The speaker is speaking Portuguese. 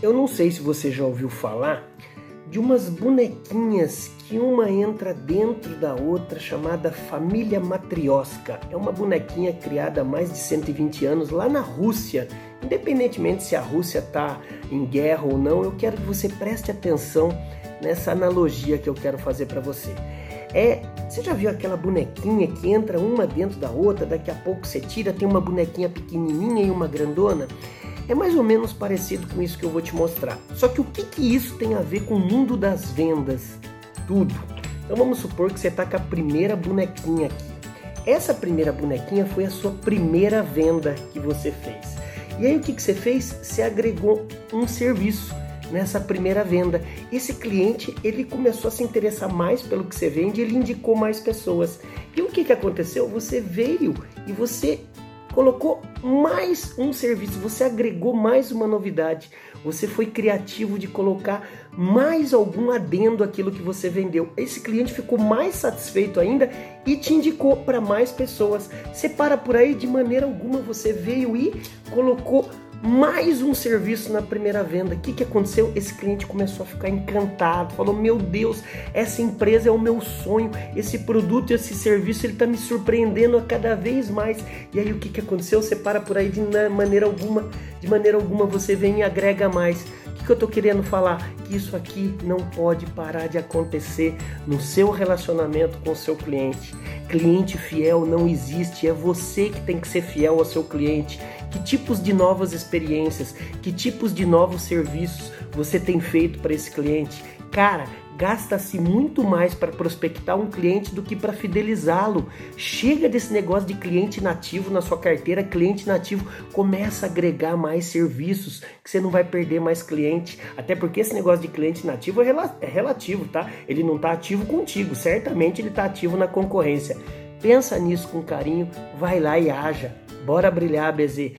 Eu não sei se você já ouviu falar de umas bonequinhas que uma entra dentro da outra, chamada família matrioska. É uma bonequinha criada há mais de 120 anos lá na Rússia. Independentemente se a Rússia está em guerra ou não, eu quero que você preste atenção nessa analogia que eu quero fazer para você. É, você já viu aquela bonequinha que entra uma dentro da outra, daqui a pouco você tira, tem uma bonequinha pequenininha e uma grandona? É mais ou menos parecido com isso que eu vou te mostrar. Só que o que, que isso tem a ver com o mundo das vendas? Tudo. Então vamos supor que você está com a primeira bonequinha aqui. Essa primeira bonequinha foi a sua primeira venda que você fez. E aí o que, que você fez? Você agregou um serviço nessa primeira venda. Esse cliente ele começou a se interessar mais pelo que você vende, ele indicou mais pessoas. E o que, que aconteceu? Você veio e você colocou mais um serviço, você agregou mais uma novidade, você foi criativo de colocar mais algum adendo àquilo que você vendeu. Esse cliente ficou mais satisfeito ainda e te indicou para mais pessoas. Você para por aí de maneira alguma, você veio e colocou mais um serviço na primeira venda. O que, que aconteceu? Esse cliente começou a ficar encantado, falou: Meu Deus, essa empresa é o meu sonho, esse produto, esse serviço, ele está me surpreendendo a cada vez mais. E aí o que, que aconteceu? Você para por aí de maneira alguma, de maneira alguma você vem e agrega mais. O que, que eu estou querendo falar? Que isso aqui não pode parar de acontecer no seu relacionamento com o seu cliente. Cliente fiel não existe, é você que tem que ser fiel ao seu cliente. Que tipos de novas experiências, que tipos de novos serviços você tem feito para esse cliente? Cara, gasta-se muito mais para prospectar um cliente do que para fidelizá-lo. Chega desse negócio de cliente nativo na sua carteira, cliente nativo começa a agregar mais serviços, que você não vai perder mais cliente. Até porque esse negócio de cliente nativo é, é relativo, tá? Ele não está ativo contigo, certamente ele está ativo na concorrência. Pensa nisso com carinho, vai lá e haja. Bora brilhar, BZ.